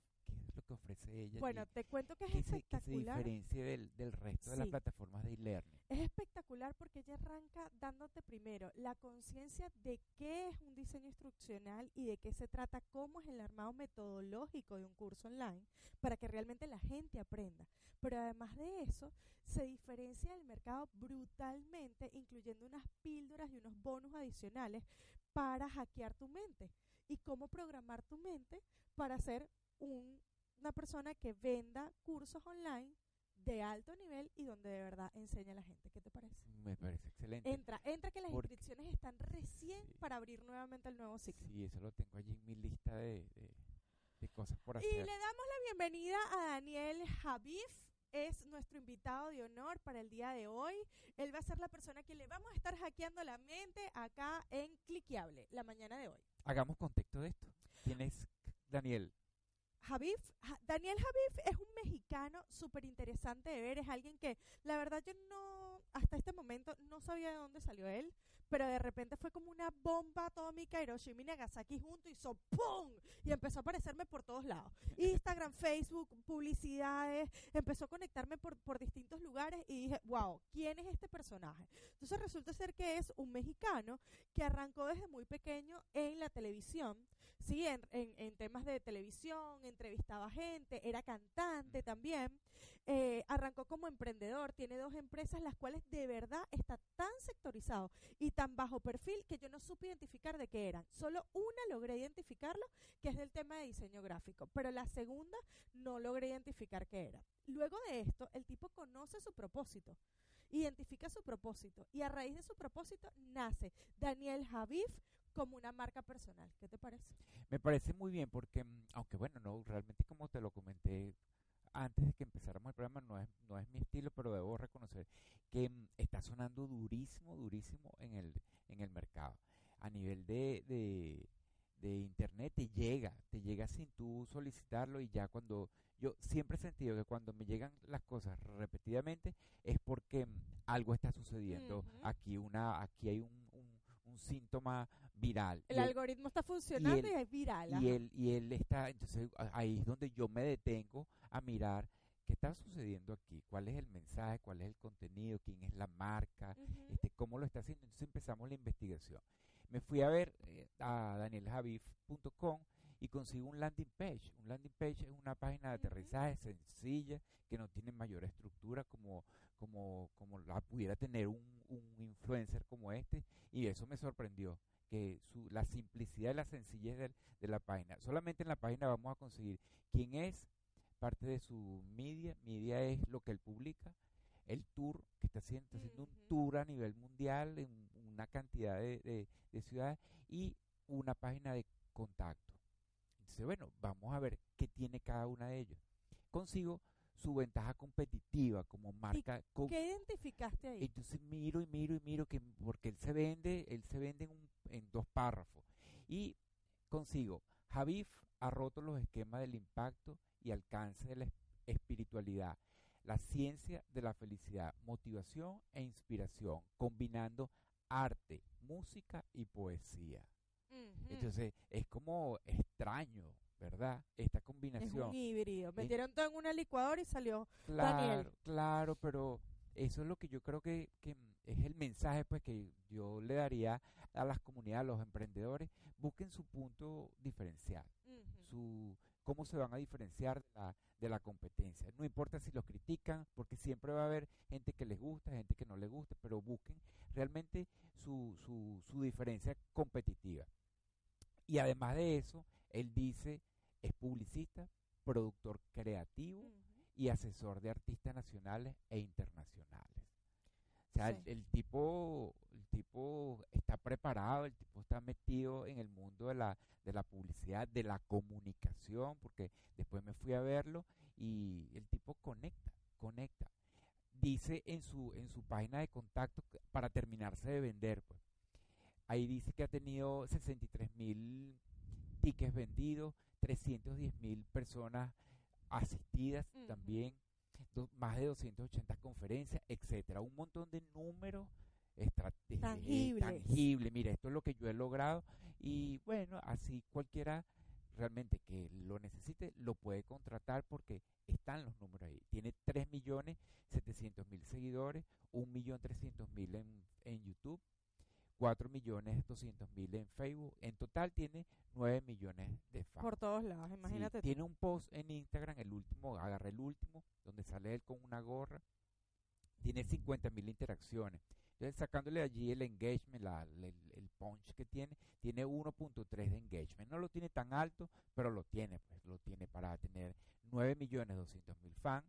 lo que ofrece ella. Bueno, te cuento que es que se, que se espectacular. diferencia del, del resto de las plataformas de e-learning. Es espectacular porque ella arranca dándote primero la conciencia de qué es un diseño instruccional y de qué se trata, cómo es el armado metodológico de un curso online para que realmente la gente aprenda. Pero además de eso, se diferencia del mercado brutalmente, incluyendo unas píldoras y unos bonus adicionales para hackear tu mente y cómo programar tu mente para ser un- una persona que venda cursos online de alto nivel y donde de verdad enseña a la gente. ¿Qué te parece? Me parece excelente. Entra, entra que las Porque- inscripciones están recién Sí. para abrir nuevamente el nuevo ciclo. Sí, eso lo tengo allí en mi lista de, de, de cosas por Y hacer. le damos la bienvenida a Daniel Javif. Es nuestro invitado de honor para el día de hoy. Él va a ser la persona que le vamos a estar hackeando la mente acá en Cliqueable la mañana de hoy. Hagamos contexto de esto. ¿Quién es Daniel? Javif, Ja- Daniel Javif es un mexicano súper interesante de ver, es alguien que la verdad yo no, hasta este momento no sabía de dónde salió él, pero de repente fue como una bomba atómica Hiroshima y Nagasaki junto y hizo ¡pum! Y empezó a aparecerme por todos lados. Instagram, Facebook, publicidades, empezó a conectarme por, por distintos lugares y dije, wow, ¿quién es este personaje? Entonces resulta ser que es un mexicano que arrancó desde muy pequeño en la televisión, sí, en, en- en temas de televisión, entrevistaba gente, era cantante también, eh, arrancó como emprendedor, tiene dos empresas las cuales de verdad está tan sectorizado y tan bajo perfil que yo no supe identificar de qué eran. Solo una logré identificarlo, que es del tema de diseño gráfico, pero la segunda no logré identificar qué era. Luego de esto, el tipo conoce su propósito, identifica su propósito y a raíz de su propósito nace Daniel Javif como una marca personal. ¿Qué te parece? Me parece muy bien porque, mm, aunque bueno, no, realmente como te lo comenté antes de que empezáramos el programa, no es, no es mi estilo, pero debo reconocer que mm, está sonando durísimo, durísimo en el, en el mercado. A nivel de, de, de internet te llega, te llega sin tú solicitarlo y ya cuando, yo siempre he sentido que cuando me llegan las cosas repetidamente es porque mm, algo está sucediendo. Aquí una, aquí hay un, un, un síntoma viral. El algoritmo está funcionando y, él- es viral. y él, y él está, entonces ahí es donde yo me detengo a mirar qué está sucediendo aquí, cuál es el mensaje, cuál es el contenido, quién es la marca, este, cómo lo está haciendo. Entonces empezamos la investigación. Me fui a ver eh, a danieljaviv.com y consigo un landing page. Un landing page es una página de aterrizaje sencilla que no tiene mayor estructura como, como, como la pudiera tener un, un influencer como este y eso me sorprendió que su, la simplicidad y la sencillez del- de la página. Solamente en la página vamos a conseguir quién es, parte de su media, media es lo que él publica, el tour que está haciendo, está haciendo un Ujú. tour a nivel mundial en una cantidad de, de- de ciudades y una página de contacto. Entonces, bueno, vamos a ver qué tiene cada una de ellos. Consigo su ventaja competitiva como marca. co- ¿Qué identificaste ahí? entonces miro y miro y miro que porque él se vende, él se vende en, un- en dos párrafos. Y consigo, Javif ha roto los esquemas del impacto y alcance de la es- espiritualidad, la ciencia de la felicidad, motivación e inspiración, combinando arte, música y poesía. Entonces es como extraño, ¿verdad? Esta es combinación. un híbrido. Metieron todo en una licuadora y salió. Claro, Daniel. claro, pero eso es lo que yo creo que, que es el mensaje pues que yo le daría a las comunidades, a los emprendedores, busquen su punto diferencial, su cómo se van a diferenciar de la, de la competencia. No importa si los critican, porque siempre va a haber gente que les gusta, gente que no les gusta, pero busquen realmente su, su, su diferencia competitiva. Y además de eso, él dice, es publicista, productor creativo, y asesor de artistas nacionales e internacionales. O sea, el, Sí. el tipo, el tipo está preparado, el tipo está metido en el mundo de la, de la publicidad, de la comunicación, porque después me fui a verlo y el tipo conecta, conecta. Dice en su, en su página de contacto, para terminarse de vender, pues, ahí dice que ha tenido 63 mil tickets vendidos, 310 mil personas asistidas también, más de 280 conferencias, etcétera, un montón de números eh, Tangibles. tangibles. Mira, esto es lo que yo he logrado y bueno, así cualquiera realmente que lo necesite lo puede contratar porque están los números ahí. Tiene 3 millones 700 mil seguidores, 1 millón 300 mil en, en YouTube, 4 millones 200 mil en Facebook. En total tiene 9 millones de fans. Por todos lados, imagínate. tiene un post en Instagram, el último, agarré el último, donde sale él con una gorra. Tiene 50 mil interacciones. Entonces, sacándole allí el engagement, la- el, el punch que tiene, tiene 1.3 de engagement. No lo tiene tan alto, pero lo tiene, pues lo tiene para tener 9 millones 200 mil fans,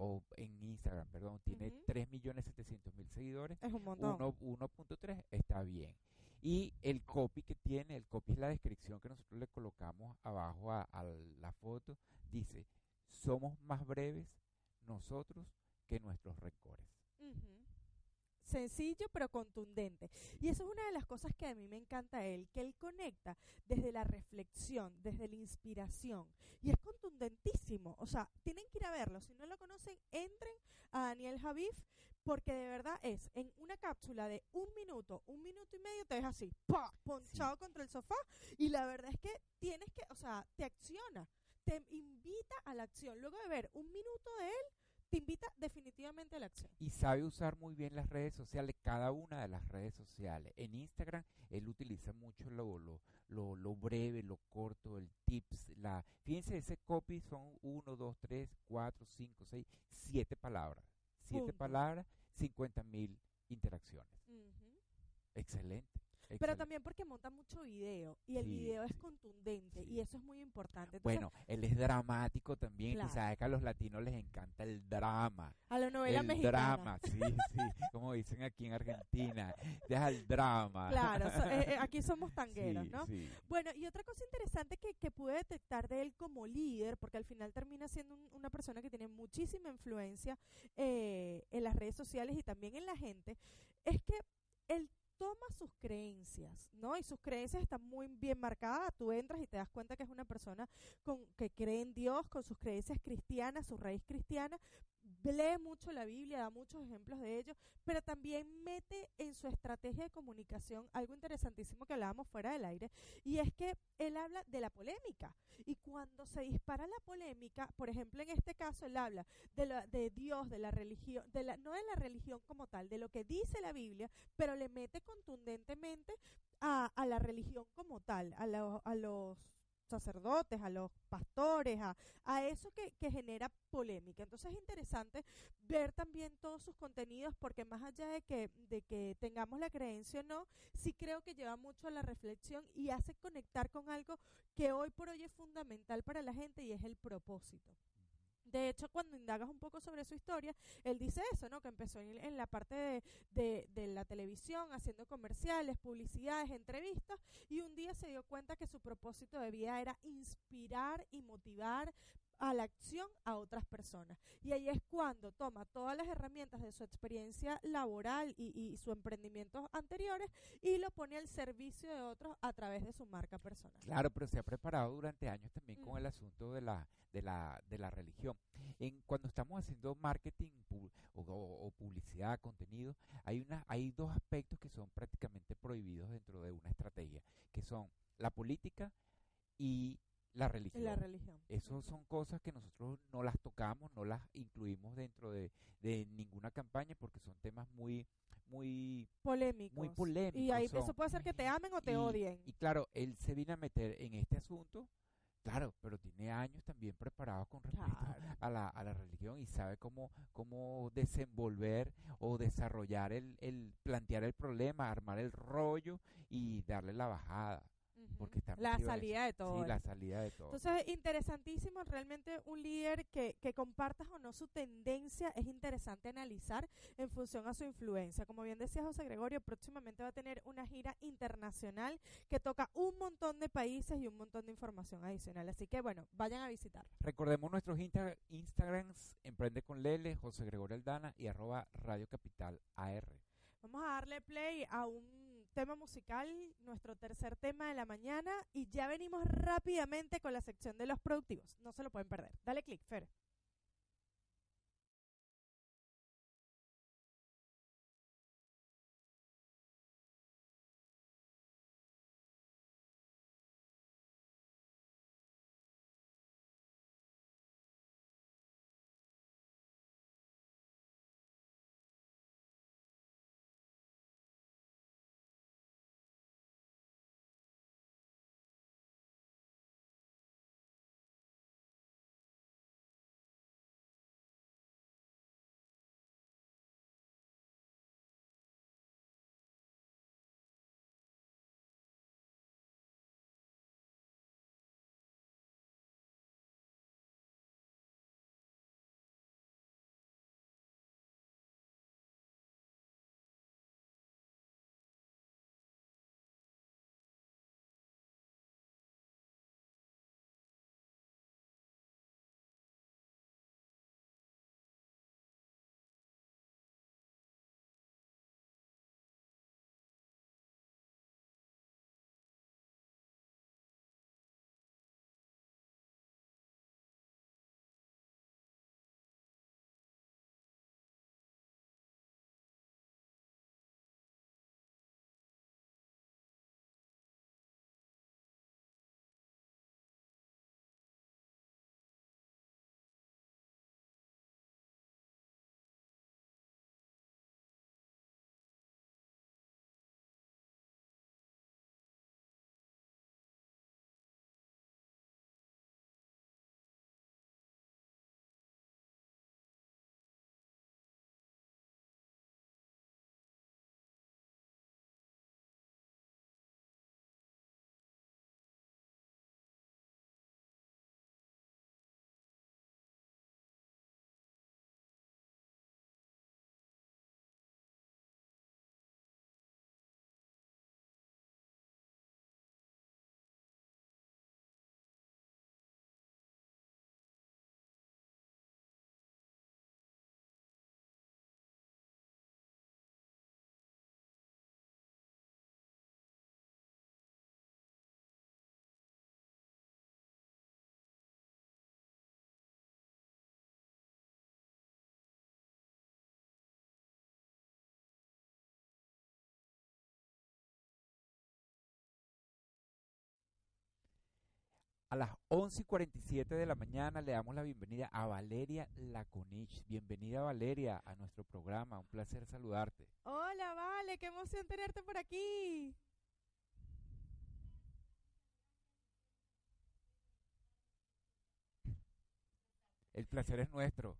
o en Instagram, perdón, tiene Ujú. 3 millones 700 mil seguidores Es un montón. uno- 1.3 está bien. Y el copy que tiene, el copy es la descripción que nosotros le colocamos abajo a, a la foto, dice, somos más breves nosotros que nuestros rencores. Ujú. Sencillo pero contundente. Y eso es una de las cosas que a mí me encanta de él, que él conecta desde la reflexión, desde la inspiración. Y es contundentísimo. O sea, tienen que ir a verlo. Si no lo conocen, entren a Daniel Javif, porque de verdad es en una cápsula de un minuto, un minuto y medio, te ves así, ¡pa! ponchado contra el sofá. Y la verdad es que tienes que, o sea, te acciona, te invita a la acción. Luego de ver un minuto de él, te invita definitivamente a la acción. Y sabe usar muy bien las redes sociales, cada una de las redes sociales. En Instagram, él utiliza mucho lo, lo, lo, lo breve, lo corto, el tips. La, fíjense, ese copy son 1, 2, 3, 4, 5, 6, 7 palabras. 7 Punto. palabras, 50 mil interacciones. Ujú. Excelente. Pero también porque monta mucho video y el Sí, video es sí, contundente sí. y eso es muy importante. Entonces, Bueno, él es dramático también. Claro. Y sabes que a los latinos les encanta el drama. a la novela el mexicana. drama, sí, sí. Como dicen aquí en Argentina. Deja el drama. Claro, so- eh, eh, aquí somos tangueros, ¿no? sí. Bueno, y otra cosa interesante que, que pude detectar de él como líder, porque al final termina siendo un- una persona que tiene muchísima influencia eh, en las redes sociales y también en la gente, es que él toma sus creencias, ¿no? Y sus creencias están muy bien marcadas. Tú entras y te das cuenta que es una persona con, que cree en Dios, con sus creencias cristianas, su raíz cristiana, lee mucho la Biblia, da muchos ejemplos de ello, pero también mete en su estrategia de comunicación algo interesantísimo que hablábamos fuera del aire, y es que él habla de la polémica. Y cuando se dispara la polémica, por ejemplo, en este caso él habla de, la, de Dios, de la religión, de la, no de la religión como tal, de lo que dice la Biblia, pero le mete contundentemente a, a la religión como tal, a, los- a los sacerdotes, a los pastores, a, a eso que, que genera polémica. Entonces es interesante ver también todos sus contenidos porque más allá de que, de que tengamos la creencia o no, sí creo que lleva mucho a la reflexión y hace conectar con algo que hoy por hoy es fundamental para la gente y es el propósito. De hecho, cuando indagas un poco sobre su historia, él dice eso, ¿no? Que empezó en, la parte de, de- de la televisión, haciendo comerciales, publicidades, entrevistas, y un día se dio cuenta que su propósito de vida era inspirar y motivar a la acción a otras personas. Y ahí es cuando toma todas las herramientas de su experiencia laboral y, y sus emprendimientos anteriores y lo pone al servicio de otros a través de su marca personal. Claro, pero se ha preparado durante años también con Mm. el asunto de la, de la, de la religión. En, cuando estamos haciendo marketing pu- o, o- o publicidad, contenido, hay, una, hay dos aspectos que son prácticamente prohibidos dentro de una estrategia, que son la política y la religión. La religión. Eso son cosas que nosotros no las tocamos, no las incluimos dentro de, de ninguna campaña porque son temas muy, muy Polémicos. muy polémicos. Y ahí son. eso puede ser que te amen o te Y- odien. Y claro, él se vino a meter en este asunto, claro, pero tiene años también preparado con respecto Claro. a, la, a la religión y sabe cómo, cómo desenvolver o desarrollar el, el, plantear el problema, armar el rollo y darle la bajada. Porque está la salida de todo. Sí, la salida de todo. Entonces, interesantísimo, realmente un líder que, que compartas o no su tendencia es interesante analizar en función a su influencia. Como bien decía José Gregorio, próximamente va a tener una gira internacional que toca un montón de países y un montón de información adicional. Así que bueno, vayan a visitarlo. Recordemos nuestros Insta- Instagrams, Emprende con Lele, José Gregorio Aldana y arroba Radio Capital AR. Vamos a darle play a un tema musical, nuestro tercer tema de la mañana, y ya venimos rápidamente con la sección de los productivos. No se lo pueden perder. Dale clic, Fer. A las 11 y 47 de la mañana le damos la bienvenida a Valeria Laconich. Bienvenida Valeria a nuestro programa, un placer saludarte. Hola, Vale, qué emoción tenerte por aquí. El placer es nuestro.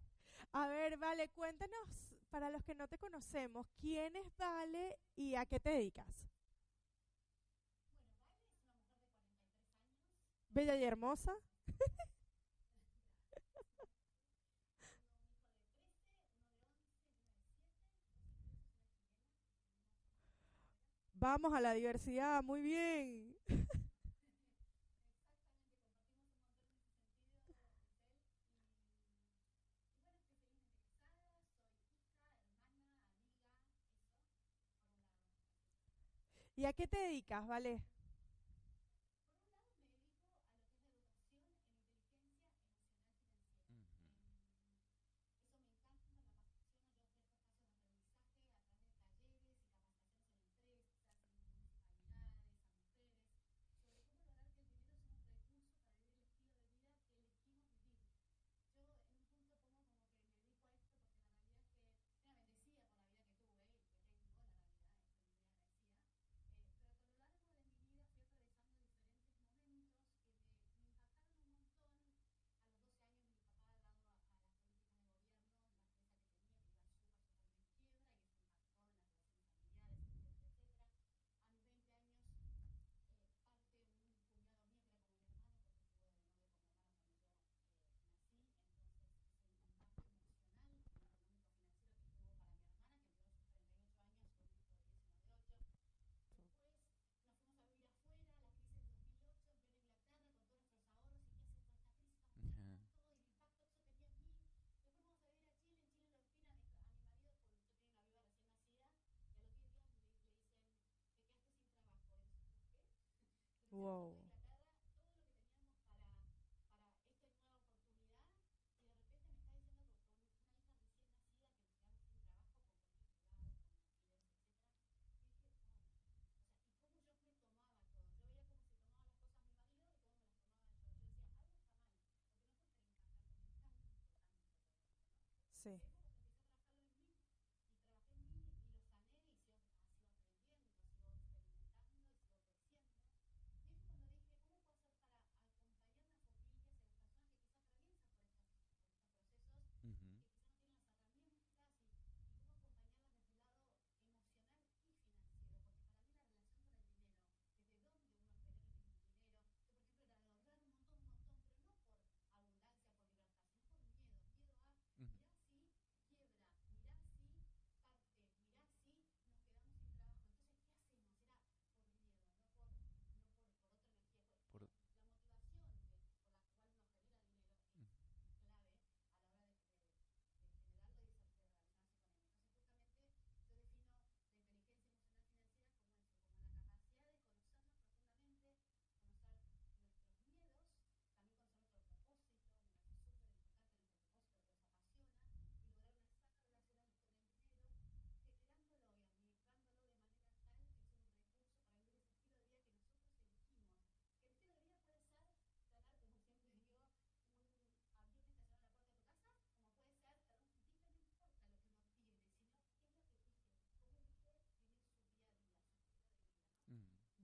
A ver, Vale, cuéntanos, para los que no te conocemos, ¿quién es Vale y a qué te dedicas? Bella y hermosa. Vamos a la diversidad, muy bien. ¿Y a qué te dedicas, Vale? Wow. Sí.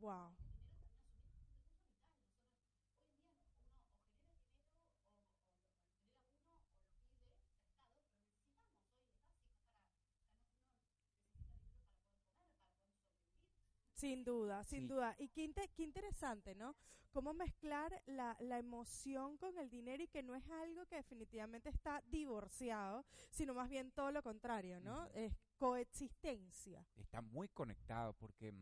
Wow. Sin duda, sin duda. Y qué, interesante, ¿no? Cómo mezclar la, la, emoción con el dinero y que no es algo que definitivamente está divorciado, sino más bien todo lo contrario, ¿no? Es coexistencia. Está muy conectado porque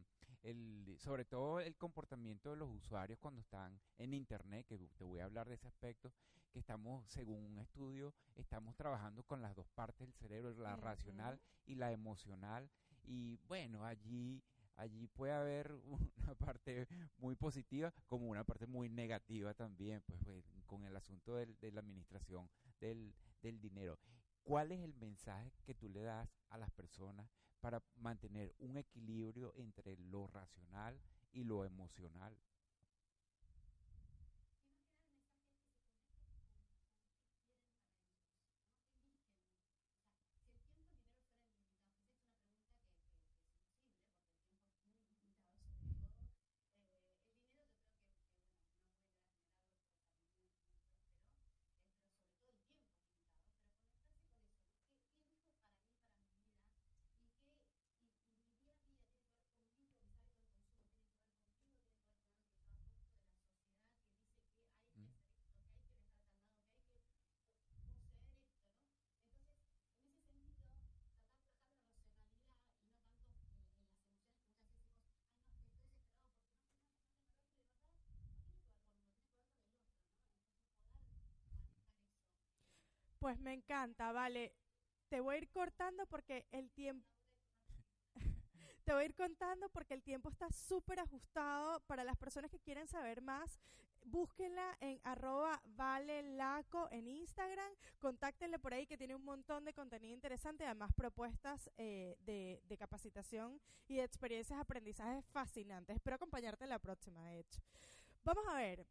el, sobre todo el comportamiento de los usuarios cuando están en Internet, que te voy a hablar de ese aspecto, que estamos, según un estudio, estamos trabajando con las dos partes del cerebro, la racional y la emocional. Y bueno, allí allí puede haber una parte muy positiva como una parte muy negativa también, pues, pues con el asunto del, de la administración del, del, dinero. ¿Cuál es el mensaje que tú le das a las personas para mantener un equilibrio entre lo racional y lo emocional. Pues me encanta, vale. Te voy a ir cortando porque el tiempo... Te voy a ir contando porque el tiempo está súper ajustado. Para las personas que quieren saber más, búsquenla en arroba valelaco en Instagram. Contáctenle por ahí que tiene un montón de contenido interesante, además propuestas eh, de, capacitación y de experiencias, aprendizajes fascinantes. Espero acompañarte en la próxima, de. Vamos a ver.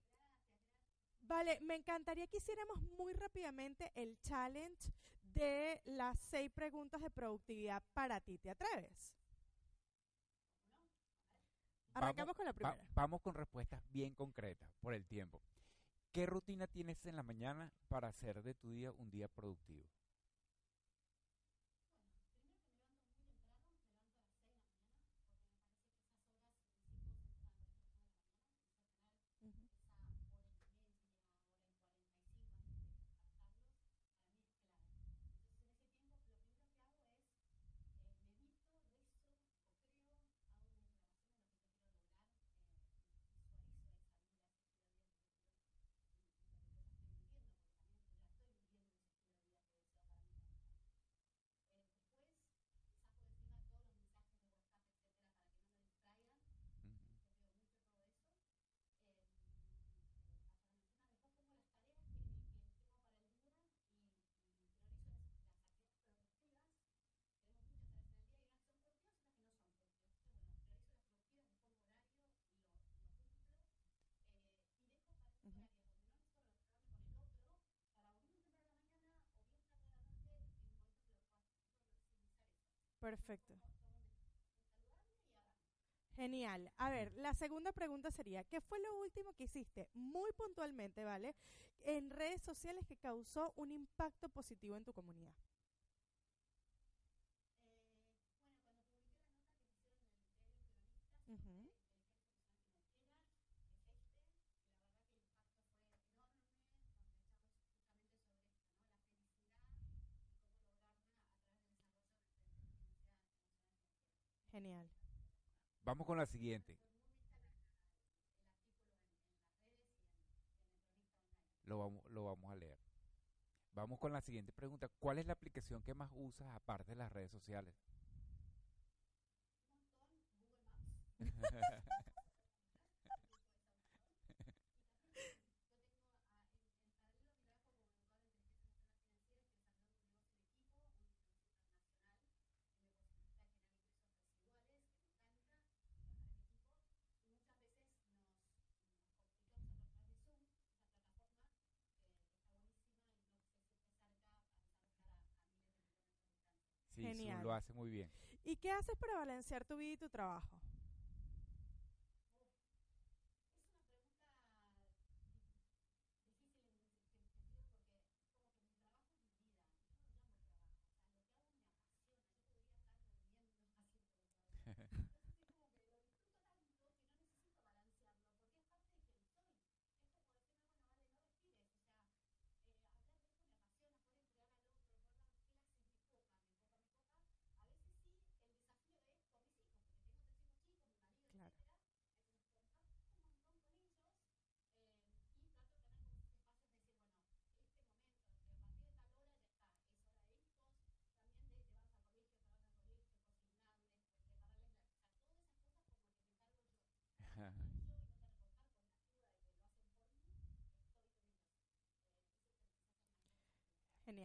Vale, me encantaría que hiciéramos muy rápidamente el challenge de las seis preguntas de productividad para ti. ¿Te atreves? Arrancamos vamos, con la primera. Vamos con respuestas bien concretas por el tiempo. ¿Qué rutina tienes en la mañana para hacer de tu día un día productivo? Perfecto. Genial. A ver, la segunda pregunta sería, ¿qué fue lo último que hiciste muy puntualmente, ¿vale? En redes sociales que causó un impacto positivo en tu comunidad. Vamos con la siguiente. Lo vamos, lo vamos a leer. Vamos con la siguiente pregunta. ¿Cuál es la aplicación que más usas aparte de las redes sociales? Lo hace muy bien. ¿Y qué haces para balancear tu vida y tu trabajo?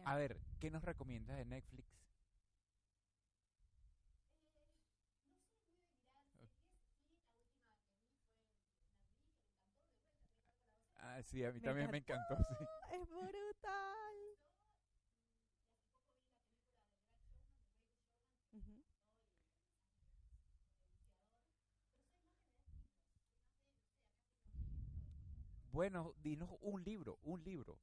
A ver, ¿qué nos recomiendas de Netflix? Ah, sí, a mí también me encantó, sí. Es brutal. Bueno, dinos un libro, un libro.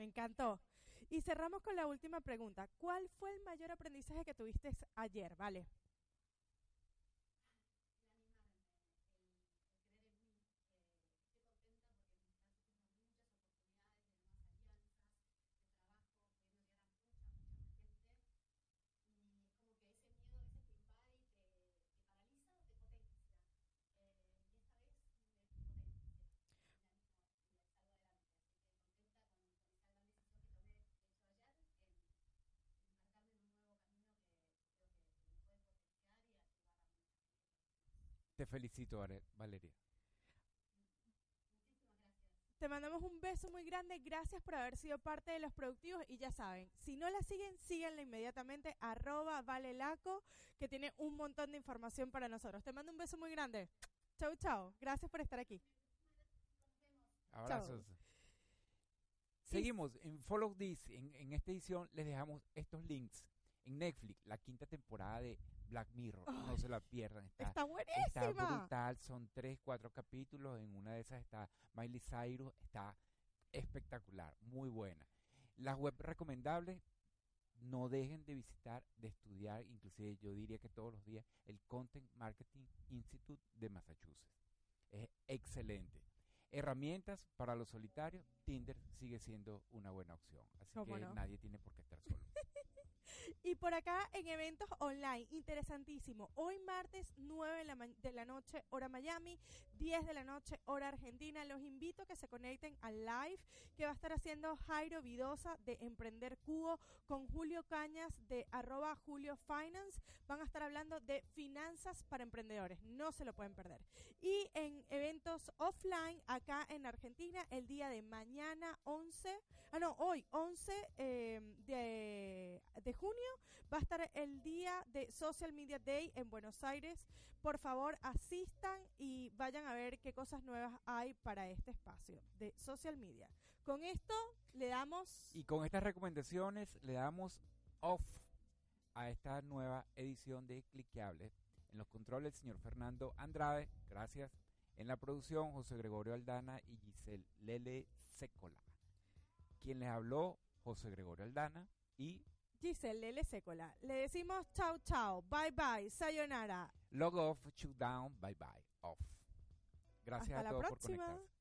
Me encantó. Y cerramos con la última pregunta. ¿Cuál fue el mayor aprendizaje que tuviste ayer? Vale. Te felicito, Valeria. Te mandamos un beso muy grande. Gracias por haber sido parte de los productivos. Y ya saben, si no la siguen, síganla inmediatamente. Arroba Valelaco, que tiene un montón de información para nosotros. Te mando un beso muy grande. Chau, chau. Gracias por estar aquí. Abrazos. Seguimos en Follow This. En esta edición les dejamos estos links. En Netflix, la quinta temporada de Black Mirror. No se la pierdan. Está, está buenísima. Está brutal. Son tres, cuatro capítulos. En una de esas está Miley Cyrus. Está espectacular. Muy buena. Las web recomendables. No dejen de visitar, de estudiar, inclusive yo diría que todos los días, el Content Marketing Institute de Massachusetts. Es excelente. Herramientas para los solitarios, Tinder sigue siendo una buena opción. Así que nadie tiene por qué y por acá en eventos online, interesantísimo. Hoy martes 9 de la, noche, hora Miami, 10 de la noche, hora Argentina. Los invito a que se conecten al live que va a estar haciendo Jairo Vidosa de Emprender Cubo con Julio Cañas de arroba Julio Finance. Van a estar hablando de finanzas para emprendedores. No se lo pueden perder. Y en eventos offline acá en Argentina, el día de mañana 11, ah no, hoy 11 eh, de, de junio, va a estar el día de Social Media Day en Buenos Aires. Por favor, asistan y vayan a ver qué cosas nuevas hay para este espacio de social media. Con esto le damos... Y con estas recomendaciones le damos off a esta nueva edición de Cliqueables. En los controles, señor Fernando Andrade, gracias. En la producción, José Gregorio Aldana y Giselle Lele Secola. Quien les habló, José Gregorio Aldana y Giselle Lele Secola. Le decimos chao chao, bye bye, sayonara. log off, shoot down, bye bye, off. Gracias Hasta a la todos por próxima. conectarse.